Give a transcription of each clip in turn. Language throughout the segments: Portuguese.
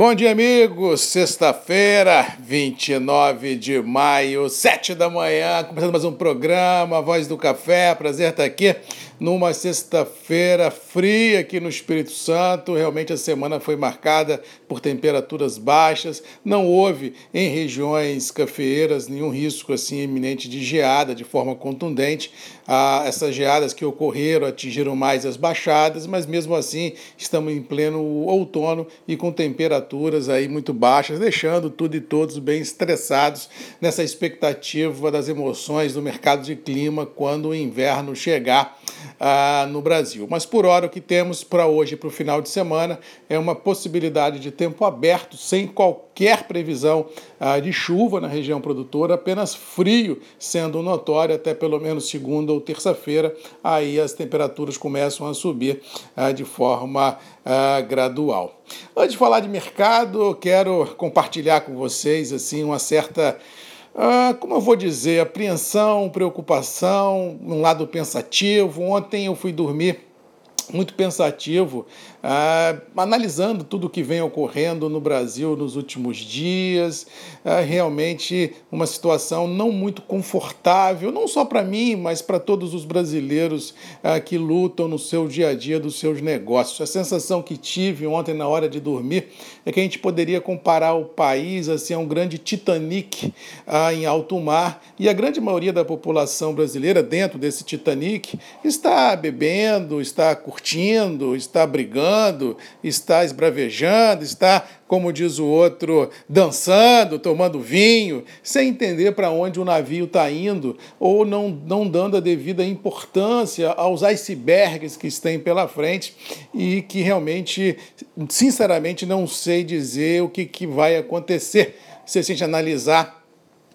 Bom dia, amigos. Sexta-feira, 29 de maio, 7 da manhã, começando mais um programa, Voz do Café. Prazer estar aqui numa sexta-feira fria aqui no Espírito Santo. Realmente a semana foi marcada por temperaturas baixas. Não houve em regiões cafeeiras nenhum risco assim iminente de geada de forma contundente. Ah, essas geadas que ocorreram atingiram mais as baixadas, mas mesmo assim estamos em pleno outono e com temperaturas aí muito baixas, deixando tudo e todos bem estressados nessa expectativa das emoções do mercado de clima quando o inverno chegar ah, no Brasil. Mas por hora o que temos para hoje para o final de semana é uma possibilidade de tempo aberto, sem qualquer previsão ah, de chuva na região produtora, apenas frio sendo notório até pelo menos segunda ou terça-feira. Aí as temperaturas começam a subir ah, de forma ah, gradual. Antes de falar de mercado, quero compartilhar com vocês assim uma certa ah, como eu vou dizer, apreensão, preocupação, um lado pensativo. Ontem eu fui dormir muito pensativo, ah, analisando tudo o que vem ocorrendo no Brasil nos últimos dias. Ah, realmente uma situação não muito confortável, não só para mim, mas para todos os brasileiros ah, que lutam no seu dia a dia dos seus negócios. A sensação que tive ontem na hora de dormir é que a gente poderia comparar o país assim, a um grande Titanic ah, em alto mar e a grande maioria da população brasileira dentro desse Titanic está bebendo, está curtindo curtindo, está brigando, está esbravejando, está, como diz o outro, dançando, tomando vinho, sem entender para onde o navio está indo ou não, não dando a devida importância aos icebergs que estão pela frente e que realmente, sinceramente, não sei dizer o que, que vai acontecer. Se a gente analisar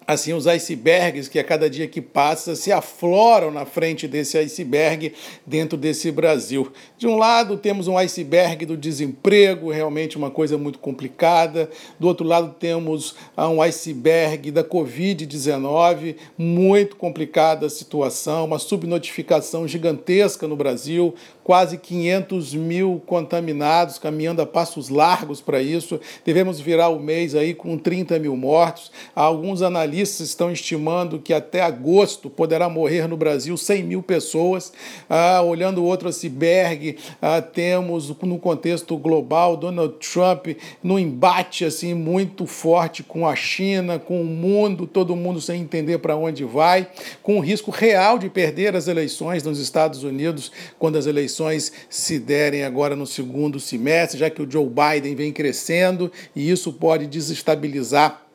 assim os icebergs que a cada dia que passa se afloram na frente desse iceberg dentro desse Brasil. De um lado temos um iceberg do desemprego, realmente uma coisa muito complicada. Do outro lado temos ah, um iceberg da COVID-19, muito complicada a situação, uma subnotificação gigantesca no Brasil, quase 500 mil contaminados, caminhando a passos largos para isso. Devemos virar o mês aí com 30 mil mortos. Alguns analistas analistas estão estimando que até agosto poderá morrer no Brasil 100 mil pessoas. Ah, olhando outro iceberg, ah, temos no contexto global Donald Trump no embate assim muito forte com a China, com o mundo, todo mundo sem entender para onde vai, com o risco real de perder as eleições nos Estados Unidos quando as eleições se derem agora no segundo semestre, já que o Joe Biden vem crescendo e isso pode desestabilizar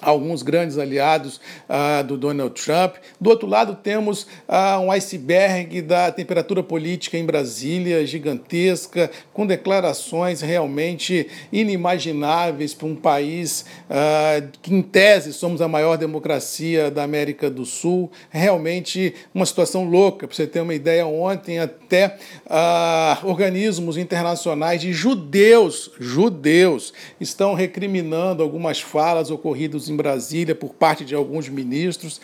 alguns grandes aliados ah, do Donald Trump. Do outro lado, temos ah, um iceberg da temperatura política em Brasília, gigantesca, com declarações realmente inimagináveis para um país ah, que, em tese, somos a maior democracia da América do Sul. Realmente uma situação louca. Para você ter uma ideia, ontem até organismos internacionais de judeus, judeus, estão recriminando algumas falas ocorridas em Brasília por parte de alguns ministros.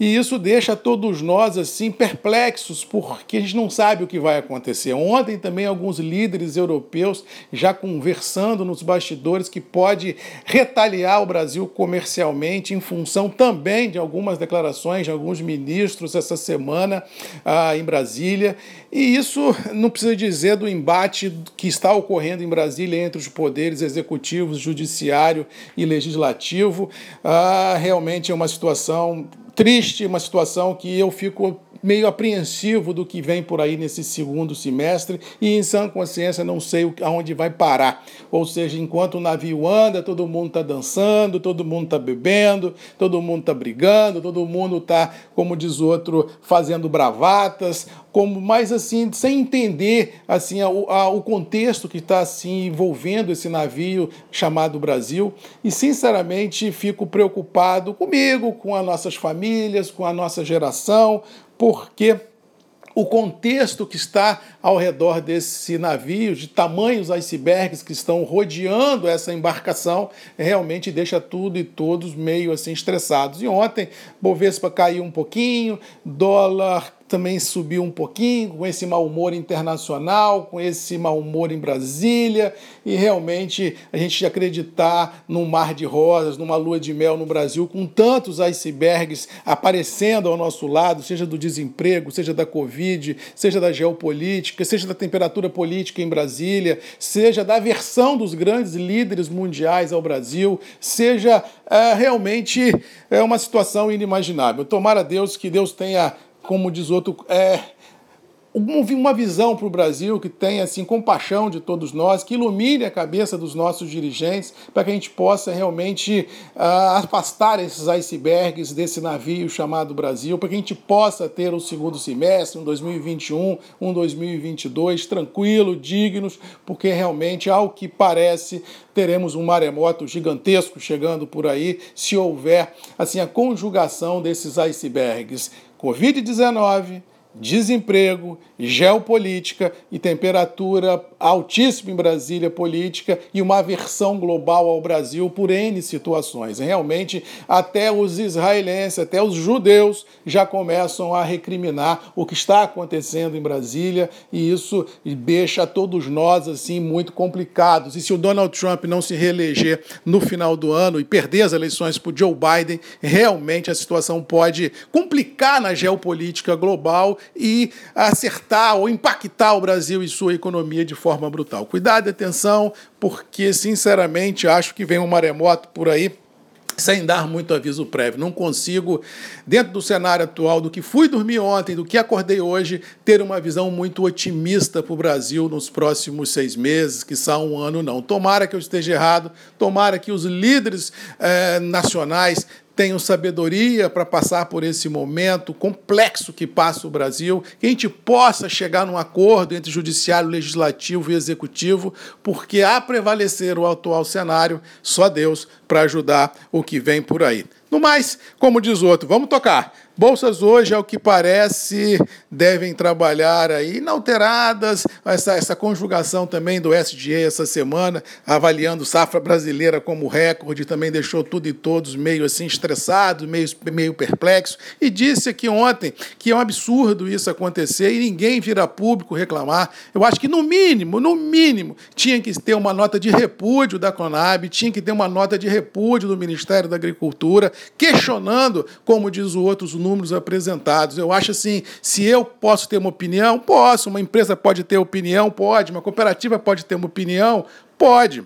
E isso deixa todos nós assim perplexos, porque a gente não sabe o que vai acontecer. Ontem também alguns líderes europeus já conversando nos bastidores que pode retaliar o Brasil comercialmente em função também de algumas declarações de alguns ministros essa semana ah, em Brasília. E isso não precisa dizer do embate que está ocorrendo em Brasília entre os poderes executivos, judiciário e legislativo. Ah, realmente é uma situação triste, uma situação que eu fico meio apreensivo do que vem por aí nesse segundo semestre e em sã consciência não sei aonde vai parar. Ou seja, enquanto o navio anda, todo mundo está dançando, todo mundo está bebendo, todo mundo está brigando, todo mundo está, como diz outro, fazendo bravatas, como mais assim, sem entender assim a, a, o contexto que está assim envolvendo esse navio chamado Brasil. E sinceramente fico preocupado comigo, com as nossas famílias, com a nossa geração, porque o contexto que está ao redor desse navio, de tamanhos icebergs que estão rodeando essa embarcação, realmente deixa tudo e todos meio assim estressados. E ontem, Bovespa caiu um pouquinho, dólar também subiu um pouquinho, com esse mau humor internacional, com esse mau humor em Brasília, e realmente a gente acreditar num mar de rosas, numa lua de mel no Brasil, com tantos icebergs aparecendo ao nosso lado, seja do desemprego, seja da Covid, seja da geopolítica, seja da temperatura política em Brasília, seja da aversão dos grandes líderes mundiais ao Brasil, seja é, realmente é uma situação inimaginável. Tomara a Deus que Deus tenha, como diz outro, é, uma visão para o Brasil que tenha assim compaixão de todos nós, que ilumine a cabeça dos nossos dirigentes, para que a gente possa realmente uh, afastar esses icebergs desse navio chamado Brasil, para que a gente possa ter um segundo semestre, um 2021, um 2022 tranquilo, dignos, porque realmente, ao que parece, teremos um maremoto gigantesco chegando por aí, se houver assim a conjugação desses icebergs. Covid-19, desemprego, geopolítica e temperatura altíssima em Brasília política e uma aversão global ao Brasil por N situações. Realmente, até os israelenses, até os judeus já começam a recriminar o que está acontecendo em Brasília e isso deixa todos nós assim muito complicados. E se o Donald Trump não se reeleger no final do ano e perder as eleições para o Joe Biden, realmente a situação pode complicar na geopolítica global e acertar ou impactar o Brasil e sua economia de forma brutal. Cuidado e atenção, porque, sinceramente, acho que vem um maremoto por aí sem dar muito aviso prévio. Não consigo, dentro do cenário atual, do que fui dormir ontem, do que acordei hoje, ter uma visão muito otimista para o Brasil nos próximos seis meses, que são um ano, não. Tomara que eu esteja errado, tomara que os líderes eh, nacionais tenham sabedoria para passar por esse momento complexo que passa o Brasil, que a gente possa chegar num acordo entre judiciário, legislativo e executivo, porque a prevalecer o atual cenário, só Deus para ajudar o que vem por aí. No mais, como diz outro, vamos tocar. Bolsas hoje, ao que parece, devem trabalhar aí inalteradas, essa, essa conjugação também do SGA essa semana, avaliando safra brasileira como recorde, também deixou tudo e todos meio assim estressados, meio, meio perplexos, e disse aqui ontem que é um absurdo isso acontecer e ninguém vir a público reclamar. Eu acho que no mínimo, no mínimo, tinha que ter uma nota de repúdio da Conab, tinha que ter uma nota de repúdio do Ministério da Agricultura, questionando, como diz o outro, os apresentados. Eu acho assim, se eu posso ter uma opinião, posso. Uma empresa pode ter opinião, pode. Uma cooperativa pode ter uma opinião, pode.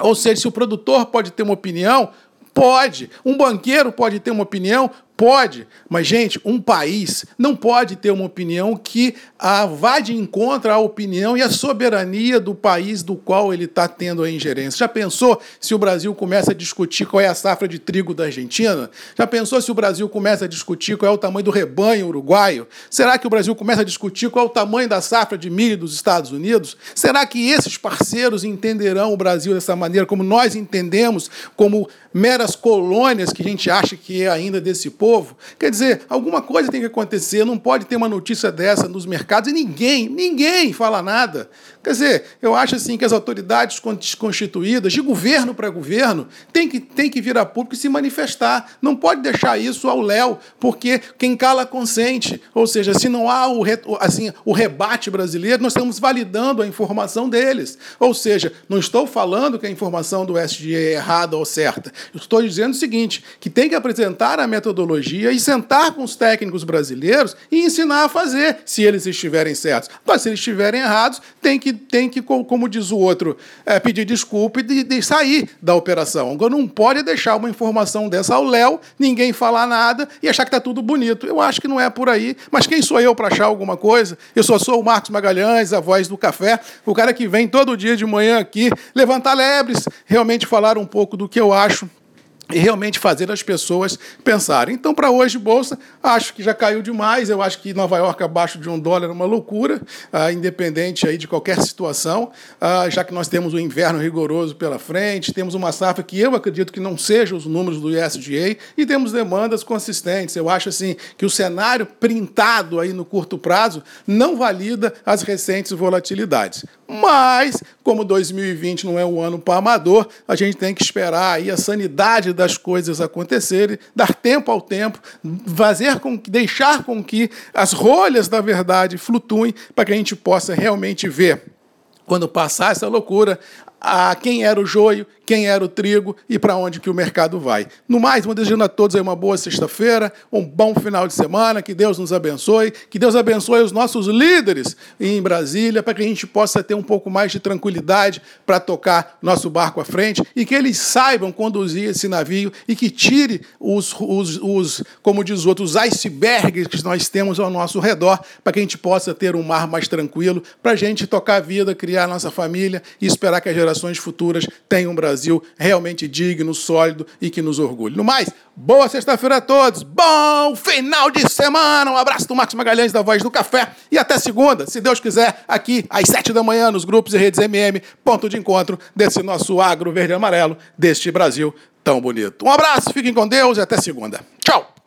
Ou seja, se o produtor pode ter uma opinião, pode. Um banqueiro pode ter uma opinião, Pode, mas, gente, um país não pode ter uma opinião que ah, vá de encontro à opinião e à soberania do país do qual ele está tendo a ingerência. Já pensou se o Brasil começa a discutir qual é a safra de trigo da Argentina? Já pensou se o Brasil começa a discutir qual é o tamanho do rebanho uruguaio? Será que o Brasil começa a discutir qual é o tamanho da safra de milho dos Estados Unidos? Será que esses parceiros entenderão o Brasil dessa maneira, como nós entendemos, como meras colônias que a gente acha que é ainda desse povo? Quer dizer, alguma coisa tem que acontecer, não pode ter uma notícia dessa nos mercados e ninguém, ninguém fala nada. Quer dizer, eu acho assim que as autoridades constituídas, de governo para governo, tem que, tem que vir a público e se manifestar. Não pode deixar isso ao léu, porque quem cala consente. Ou seja, se não há o, assim, o rebate brasileiro, nós estamos validando a informação deles. Ou seja, não estou falando que a informação do SGE é errada ou certa. Estou dizendo o seguinte, que tem que apresentar a metodologia e sentar com os técnicos brasileiros e ensinar a fazer, se eles estiverem certos. Mas se eles estiverem errados, tem que, tem que como diz o outro, é, pedir desculpa e de, de sair da operação. Agora, não pode deixar uma informação dessa ao Léo, ninguém falar nada e achar que está tudo bonito. Eu acho que não é por aí, mas quem sou eu para achar alguma coisa? Eu só sou o Marcos Magalhães, a voz do café, o cara que vem todo dia de manhã aqui levantar lebres, realmente falar um pouco do que eu acho e realmente fazer as pessoas pensarem. Então, para hoje, Bolsa, acho que já caiu demais. Eu acho que Nova York abaixo de um dólar é uma loucura, uh, independente aí de qualquer situação, uh, já que nós temos um inverno rigoroso pela frente, temos uma safra que eu acredito que não seja os números do ISDA e temos demandas consistentes. Eu acho assim que o cenário printado aí no curto prazo não valida as recentes volatilidades. Mas, como 2020 não é um ano para amador, a gente tem que esperar aí a sanidade das coisas acontecerem, dar tempo ao tempo, fazer com que, deixar com que as rolhas da verdade flutuem para que a gente possa realmente ver. Quando passar essa loucura, a quem era o joio, quem era o trigo e para onde que o mercado vai. No mais, vou desejando a todos uma boa sexta-feira, um bom final de semana, que Deus nos abençoe, que Deus abençoe os nossos líderes em Brasília, para que a gente possa ter um pouco mais de tranquilidade para tocar nosso barco à frente e que eles saibam conduzir esse navio e que tire os, os, os como diz o outro, os icebergs que nós temos ao nosso redor, para que a gente possa ter um mar mais tranquilo, para a gente tocar a vida, criar a nossa família e esperar que as gerações futuras tenham um Brasil realmente digno, sólido e que nos orgulhe. No mais, boa sexta-feira a todos, bom final de semana, um abraço do Marcos Magalhães da Voz do Café e até segunda, se Deus quiser, aqui às sete da manhã nos grupos e redes MM, ponto de encontro desse nosso agro verde e amarelo, deste Brasil tão bonito. Um abraço, fiquem com Deus e até segunda. Tchau!